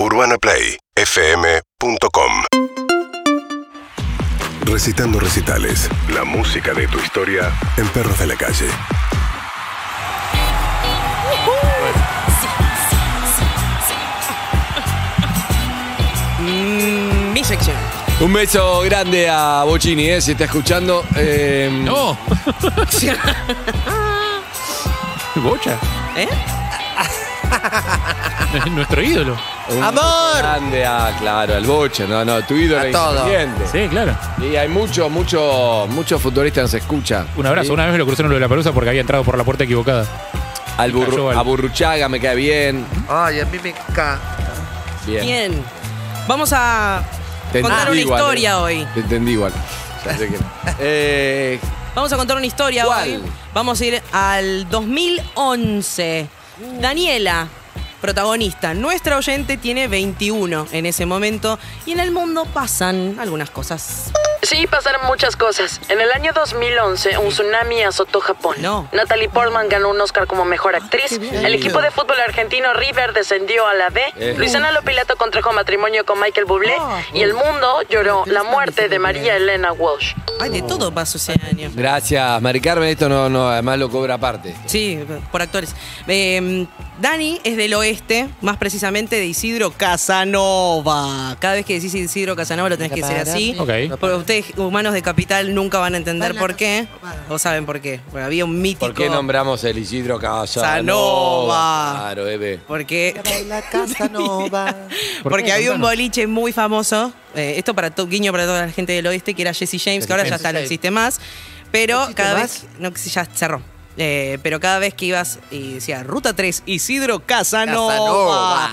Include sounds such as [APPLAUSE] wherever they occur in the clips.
UrbanaPlayFM.com Recitando recitales. La música de tu historia en Perros de la Calle. Mm, mi sección. Un beso grande a Bocini, ¿eh? si está escuchando. Eh, No. [LAUGHS] Bocha. ¿Eh? [LAUGHS] Nuestro ídolo. Un ¡Amor! Grande a, claro, al Bocha. No, no, tu ídolo A es todo. independiente. Sí, claro. Y hay muchos, muchos, muchos futuristas nos escuchan. Un abrazo. ¿Sí? Una vez me lo cruzaron lo de la pelusa porque había entrado por la puerta equivocada. Al burru- Cayó al- a Burruchaga me cae bien. Ay, a mí me encanta. Bien. Bien. Vamos a Te contar entendí una igual, historia eh. hoy. Te entendí igual. Ya sé que- [LAUGHS] Eh, Vamos a contar una historia ¿Cuál? hoy. Vamos a ir al 2011. Daniela, protagonista, nuestra oyente, tiene 21 en ese momento y en el mundo pasan algunas cosas. Sí, pasaron muchas cosas. En el año 2011, un tsunami azotó Japón. No. Natalie Portman ganó un Oscar como mejor actriz. El equipo de fútbol argentino River descendió a la B. Eh. Luisana Lopilato contrajo matrimonio con Michael Bublé. Y el mundo lloró la muerte de María Elena Walsh. Ay, de todo pasó ese año. gracias, Mari Carmen. Esto no, no, además lo cobra aparte. Sí, por actores. Eh, Dani es del oeste, más precisamente de Isidro Casanova. Cada vez que decís Isidro Casanova lo tenés que decir así. Porque ustedes, humanos de capital, nunca van a entender por qué. O saben por qué. Porque había un mítico. ¿Por qué nombramos el Isidro Casanova? Casanova. Claro, Eve. Porque, La Casanova. ¿Por [LAUGHS] porque había un boliche muy famoso. Eh, esto para to- guiño para toda la gente del oeste, que era Jesse James, que ahora ya está, no existe más. Pero cada más? vez. No, ya cerró. Eh, pero cada vez que ibas y decía Ruta 3, Isidro Casanova. Casanova.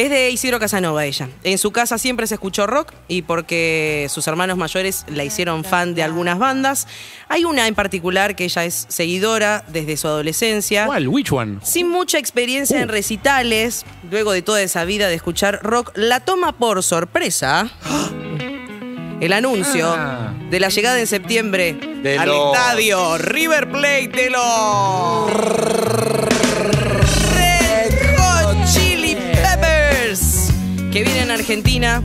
Es de Isidro Casanova ella. En su casa siempre se escuchó rock y porque sus hermanos mayores la hicieron fan de algunas bandas. Hay una en particular que ella es seguidora desde su adolescencia. ¿Cuál? ¿Which one? Sin mucha experiencia en recitales, luego de toda esa vida de escuchar rock, la toma por sorpresa [GASPS] el anuncio Ah. de la llegada en septiembre De al estadio River Plate de los Argentina.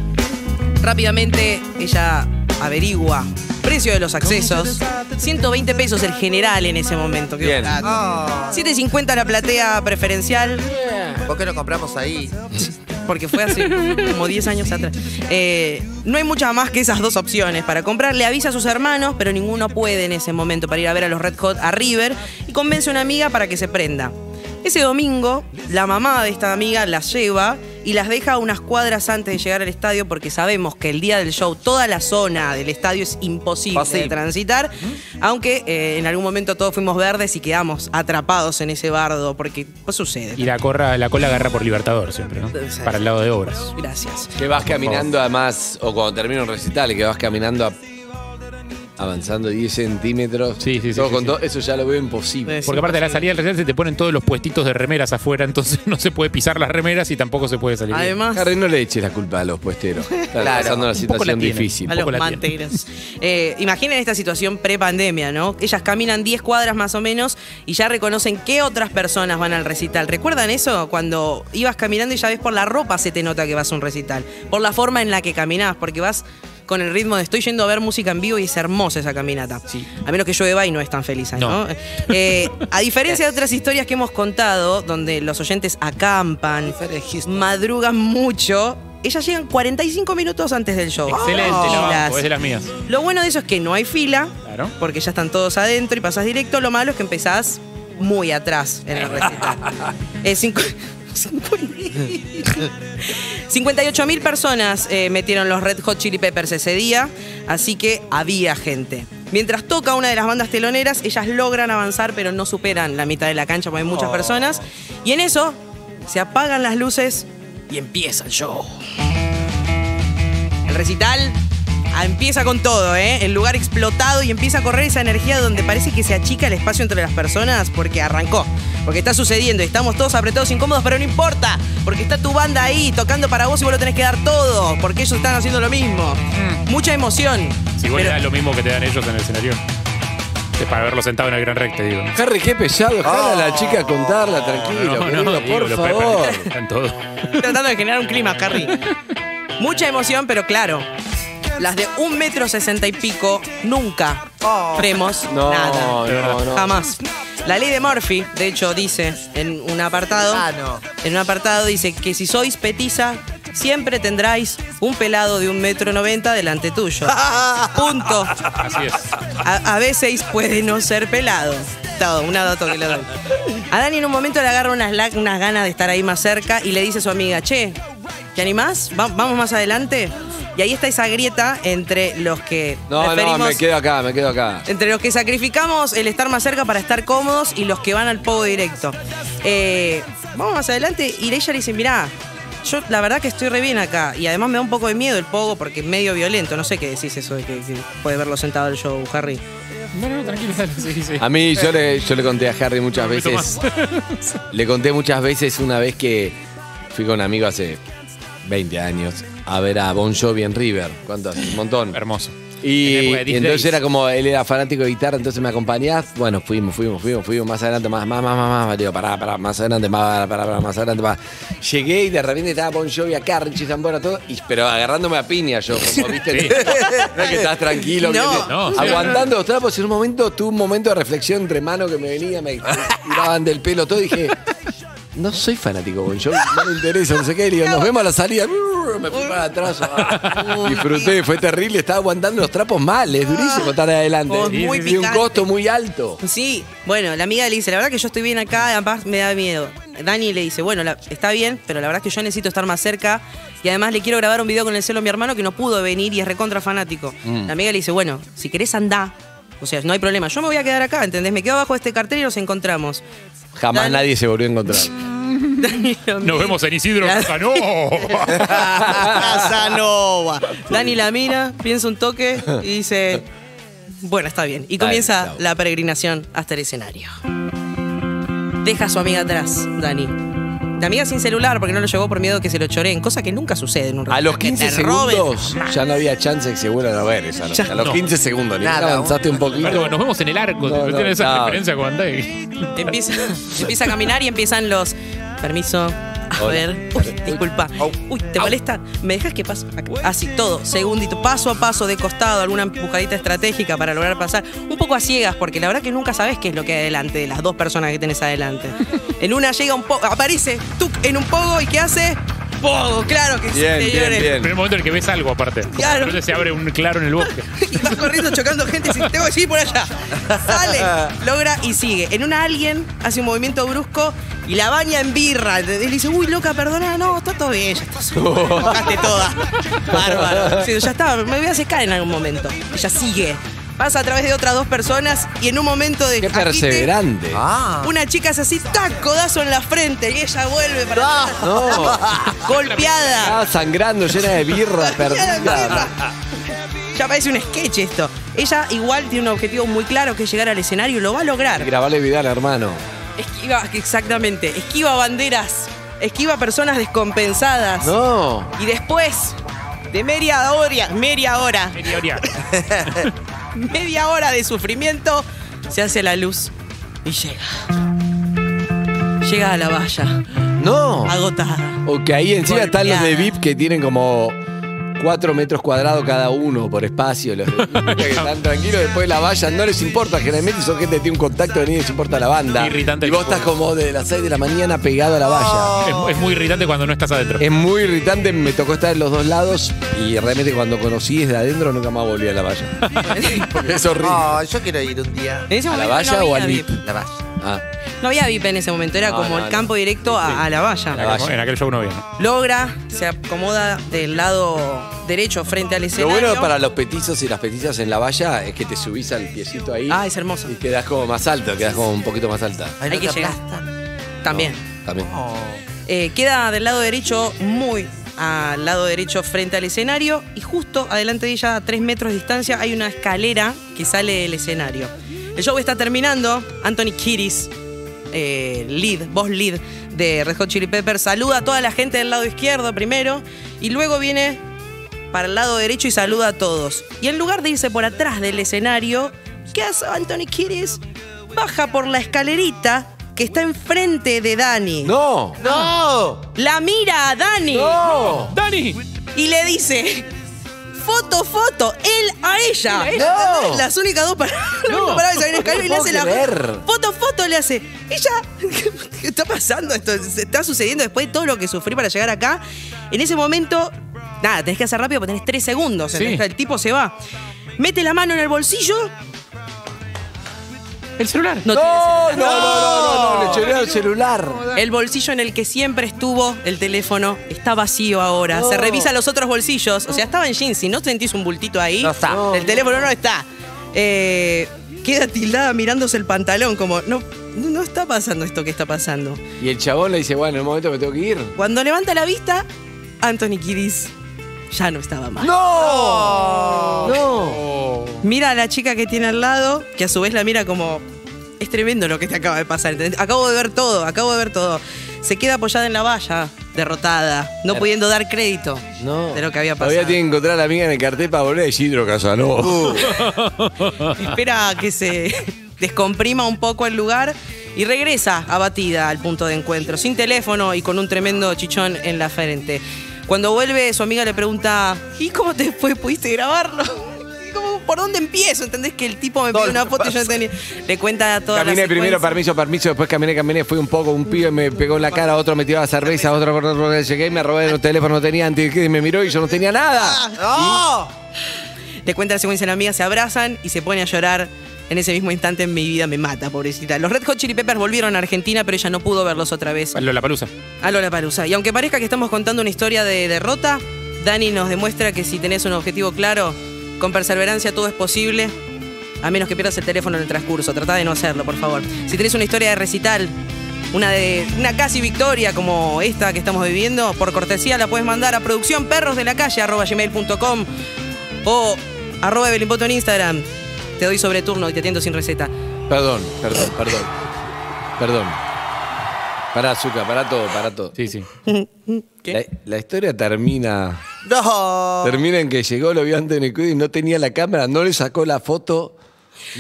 Rápidamente ella averigua precio de los accesos. 120 pesos el general en ese momento. qué Bien. barato. Ah, 7.50 la platea preferencial, ¿Por qué no compramos ahí? [LAUGHS] porque fue hace como 10 años atrás. Eh, no hay mucha más que esas dos opciones para comprar. Le avisa a sus hermanos, pero ninguno puede en ese momento para ir a ver a los Red Hot a River y convence a una amiga para que se prenda. Ese domingo, la mamá de esta amiga las lleva y las deja unas cuadras antes de llegar al estadio porque sabemos que el día del show toda la zona del estadio es imposible de transitar, aunque eh, en algún momento todos fuimos verdes y quedamos atrapados en ese bardo porque pues sucede. Y la, corra, la cola agarra por Libertador siempre, ¿no? Para el lado de obras. Gracias. Que vas caminando además, o cuando termina un recital, que vas caminando a- avanzando 10 centímetros. Sí, sí, sí, Todo sí, con sí. todo, eso ya lo veo imposible. Porque aparte de la salida del recital se te ponen todos los puestitos de remeras afuera, [LAUGHS] entonces no se puede pisar las remeras y tampoco se puede salir. bien. Además, Harry, no le eches la culpa a los puesteros. [LAUGHS] Están Claro, pasando una la situación difícil. a los manteros. Eh, imaginen esta situación pre-pandemia, ¿no? Ellas caminan 10 cuadras más o menos y ya reconocen qué otras personas van al recital. ¿Recuerdan eso? Cuando ibas caminando y ya ves por la ropa se te nota que vas a un recital. Por la forma en la que caminás, porque vas con el ritmo de estoy yendo a ver música en vivo y es hermosa esa caminata. Sí. A menos que llueva y no es tan feliz, ¿no? No. Eh, a diferencia de [LAUGHS] otras historias que hemos contado, donde los oyentes acampan, madrugan mucho, ellas llegan 45 minutos antes del show. Excelente, la Tranquilas. banco, es de las mías. Lo bueno de eso es que no hay fila, Claro. porque ya están todos adentro y pasas directo. Lo malo es que empezás muy atrás en el recital. [LAUGHS] Eh, cincu- [LAUGHS] 58 mil personas eh, metieron los Red Hot Chili Peppers ese día, así que había gente. Mientras toca una de las bandas teloneras, ellas logran avanzar, pero no superan la mitad de la cancha porque hay muchas personas. Y en eso se apagan las luces y empieza el show. El recital ah, empieza con todo, ¿eh? El lugar explotado y empieza a correr esa energía donde parece que se achica el espacio entre las personas porque arrancó. Porque está sucediendo y estamos todos apretados, incómodos, pero no importa. Porque está tu banda ahí tocando para vos y vos lo tenés que dar todo. Porque ellos están haciendo lo mismo. Mucha emoción. Si vos le das lo mismo que te dan ellos en el escenario. Es para verlo sentado en el gran recte, digo. Harry, qué pesado. Dejar a la chica contarla, tranquilo, No, no, querido, digo, por lo favor. Están todos. Tratando de generar un clima, Harry. Mucha emoción, pero claro. Las de un metro sesenta y pico nunca fremos No, nada. no, no. Jamás. La ley de Murphy, de hecho, dice en un apartado. Ah, no. En un apartado dice que si sois petiza, siempre tendráis un pelado de un metro noventa delante tuyo. [LAUGHS] Punto. Así es. A, a veces puede no ser pelado. Todo, una dato que le doy. A Dani en un momento le agarra unas, ganas de estar ahí más cerca y le dice a su amiga, che, ¿te animás? Va- ¿Vamos más adelante? Y ahí está esa grieta entre los que No, no, me quedo acá, me quedo acá. entre los que sacrificamos el estar más cerca para estar cómodos y los que van al pogo directo. Eh, vamos más adelante y ella le dice, mirá, yo la verdad que estoy re bien acá y además me da un poco de miedo el pogo porque es medio violento. No sé qué decís eso de que, que puede verlo sentado el show, Harry. No, no, tranquilo, sí, sí. A mí, yo le, yo le conté a Harry muchas veces. Le conté muchas veces una vez que fui con un amigo hace 20 años a ver a Bon Jovi en River. ¿Cuánto hace? Un montón. Hermoso. Y, En época de y Disc entonces era como, él era fanático de guitarra, entonces me acompañás. Bueno, fuimos, fuimos, fuimos, fuimos, más adelante, más, más, más, más, más, digo, pará, pará, más adelante, más, pará, pará, pará, más adelante, más. Llegué y de repente estaba Bon Jovi acá, Richie Zambora, todo, y, pero agarrándome a piña yo, como viste, Sí. [LAUGHS] no es que estás tranquilo, que No. No, sí. aguantando los trapos, y en un momento tuve un momento de reflexión entre manos que me venía, me tiraban del pelo todo, y dije, no soy fanático de Bon Jovi, no me interesa, no sé qué, y le digo, nos vemos a la salida, me fui para atrás, ah, [LAUGHS] disfruté, fue terrible, estaba aguantando los trapos mal, es durísimo estar adelante, Oh, muy y un picante. costo muy alto. Sí, bueno, la amiga le dice, la verdad que yo estoy bien acá, además me da miedo. Dani le dice, bueno, la- está bien, pero la verdad que yo necesito estar más cerca y además le quiero grabar un video con el celo a mi hermano que no pudo venir y es recontra fanático. Mm. La amiga le dice, bueno, si querés andá, o sea, no hay problema, yo me voy a quedar acá, ¿entendés? Me quedo abajo de este cartel y nos encontramos. Jamás nadie se volvió a encontrar. [LAUGHS] Nos vemos en Isidro. Casanova. [LAUGHS] Casanova. Dani la mira, piensa un toque y dice, bueno, está bien. Y Dale, comienza chao. la peregrinación hasta el escenario. Deja a su amiga atrás, Dani. La amiga sin celular porque no lo llevó por miedo que se lo choreen, cosa que nunca sucede en un A los que 15 te roben. segundos ya no había chance de que se vuelvan a ver esa noche. Ya A los no. 15 segundos, ni Nada, avanzaste un poquito. Nos vemos en el arco. No, no, ¿Tienes esa referencia con Dave? Empieza, empieza a caminar y empiezan los. Permiso. A ver. Uy, disculpa. Uy, ¿te molesta? ¿Me dejas que pase? Así, todo. Segundito, paso a paso, de costado, alguna empujadita estratégica para lograr pasar. Un poco a ciegas, porque la verdad que nunca sabes qué es lo que hay adelante de las dos personas que tenés adelante. [LAUGHS] En una llega un poco. Aparece tú en un pogo y ¿qué hace? Claro que sí, Bien, bien, señores. bien. El primer momento en el que ves algo, aparte. Claro. Entonces se abre un claro en el bosque. [LAUGHS] y va corriendo chocando gente y dice, tengo que seguir por allá. Sale, logra y sigue. En una alguien hace un movimiento brusco y la baña en birra. le dice, uy, loca, perdona, no, está todo bien, ya está. Mojaste [LAUGHS] toda. Bárbaro. Ya está, me voy a secar en algún momento. Ella sigue. Pasa a través de otras dos personas y en un momento de Qué agite, perseverante. Ah. una chica hace así, tac, codazo en la frente y ella vuelve para atrás, No, [LAUGHS] golpeada. estaba sangrando, [LAUGHS] llena de birra, perdida. Ya parece un sketch esto. Ella igual tiene un objetivo muy claro que es llegar al escenario y lo va a lograr. Grabarle Vidal, hermano. Esquiva, exactamente, esquiva banderas, esquiva personas descompensadas. No. Y después de media hora, media hora, Media hora. [LAUGHS] [LAUGHS] media hora de sufrimiento, se hace la luz y llega. Llega a la valla, No. agotada. O que ahí encima están los de. VIP que tienen como 4 metros cuadrados cada uno por espacio. Los de [LAUGHS] que están tranquilos después de la valla. No les importa, generalmente son gente que tiene un contacto que ni les importa la banda. Irritante Y vos estás como de las 6 de la mañana pegado a la valla. Es, es muy irritante cuando no estás adentro. Es muy irritante, me tocó estar en los dos lados y realmente cuando conocí desde adentro nunca más volví a la valla. Porque [LAUGHS] es horrible. Oh, yo quiero ir un día. ¿A la valla no o al VIP? La valla. Ah, No había VIP en ese momento, era No, como no, el no. campo directo a, a la valla. La valla. En aquel show no había. Logra, se acomoda del lado derecho frente al Lo escenario. bueno para los petizos y las petizas en la valla es que te subís al piecito ahí Ah, es hermoso. y quedás como más alto, quedás como un poquito más alta. Ay, Hay ¿no que llegar. También. No, también. Oh. Eh, queda del lado derecho, muy al lado derecho frente al escenario y justo adelante de ella, a tres metros de distancia, hay una escalera que sale del escenario. El show está terminando. Anthony Kiris, eh, lead, voz lead de Red Hot Chili Peppers, saluda a toda la gente del lado izquierdo primero y luego viene para el lado derecho y saluda a todos. Y en lugar de irse por atrás del escenario, ¿Qué hace Anthony Kiris? Baja por la escalerita que está enfrente de Dani. ¡No! ¡No! La mira a Dani ¡No! ¡Dani! y le dice. Foto, foto, a ella. No. Las únicas dos palabras. [LAUGHS] La única palabra que se viene a escalar y le No hace la foto, foto, le hace. Ella. [LAUGHS] ¿Qué está pasando esto? Se está sucediendo después de todo lo que sufrí para llegar acá. En ese momento, nada, tenés que hacer rápido porque tenés tres segundos. Sí. El tipo se va. Mete la mano en el bolsillo. El celular. No, No, tiene no, celular. no, no, no, le choreó el celular. El bolsillo en el que siempre estuvo el teléfono está vacío ahora. Se revisa los otros bolsillos. O sea, estaba en jeans. Si no sentís un bultito ahí, No está. No, el teléfono no está. Eh, queda tildada mirándose el pantalón, como, no, no está pasando esto que está pasando. Y el chabón le dice, bueno, en un momento me tengo que ir. Cuando levanta la vista, Anthony Kiddis ya no estaba más. ¡No! ¡No! Mira a la chica que tiene al lado, que a su vez la mira como. Es tremendo lo que te acaba de pasar. ¿entendés? Acabo de ver todo, acabo de ver todo. Se queda apoyada en la valla, derrotada, no pudiendo dar crédito No. de lo que había pasado. Todavía tiene que encontrar a la amiga en el cartel para volver a Isidro Casanova. [LAUGHS] Espera a que se descomprima un poco el lugar y regresa abatida al punto de encuentro, sin teléfono y con un tremendo chichón en la frente. Cuando vuelve, su amiga le pregunta: ¿Y cómo te fue? ¿Pudiste grabarlo? [LAUGHS] Y ¿Por dónde empiezo? ¿Entendés que el tipo me pidió una foto y yo no tenía? Le cuenta toda la Caminé primero, permiso, permiso, después caminé, caminé, fui un poco, un pibe me pegó en la cara, otro me tiró la cerveza, otro, otro, otro, llegué, me robé el teléfono, no tenía antes, y me miró y yo no tenía nada. ¡No! Le cuenta la secuencia a la amiga, se abrazan y se pone a llorar. En ese mismo instante en mi vida me mata, pobrecita. Los Red Hot Chili Peppers volvieron a Argentina, pero ella no pudo verlos otra vez. La palusa. a Lola Palusa. Y aunque parezca que estamos contando una historia de derrota, Dani nos demuestra que si tenés un objetivo claro, con perseverancia todo es posible, a menos que pierdas el teléfono en el transcurso. Trata de no hacerlo, por favor. Si tenés una historia de recital, una de una casi victoria como esta que estamos viviendo, por cortesía la puedes mandar a producción perros de la calle o arroba Evelyn Poto en Instagram. Te doy sobre turno y te atiendo sin receta. Perdón, perdón, perdón. Perdón. Pará, azúcar, pará todo, pará todo. Sí, sí. [LAUGHS] La, la historia termina. ¡No! Termina en que llegó, lo vio Anthony Quinn, no tenía la cámara, no le sacó la foto,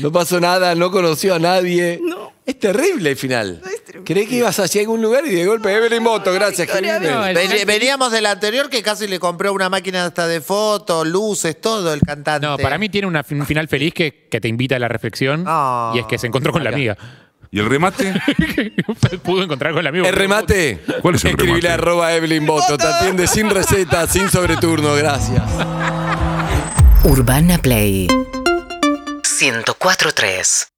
no pasó nada, no conoció a nadie. No. Es terrible el final. Creí que ibas hacia algún lugar y de golpe Evelyn Moto, gracias, Victoria, no, el- Veníamos del anterior que casi le compró una máquina hasta de fotos, luces, todo el cantante. No, para mí tiene una- un final feliz que, que te invita a la reflexión Ah. y es que se encontró con la amiga. ¿Y el remate? [LAUGHS] Pudo encontrar con la amiga. El remate. ¿Cuál es el Escribile remate? arroba Evelyn Boto. Te atiende sin receta, sin sobreturno. Gracias. Urbana Play 104.3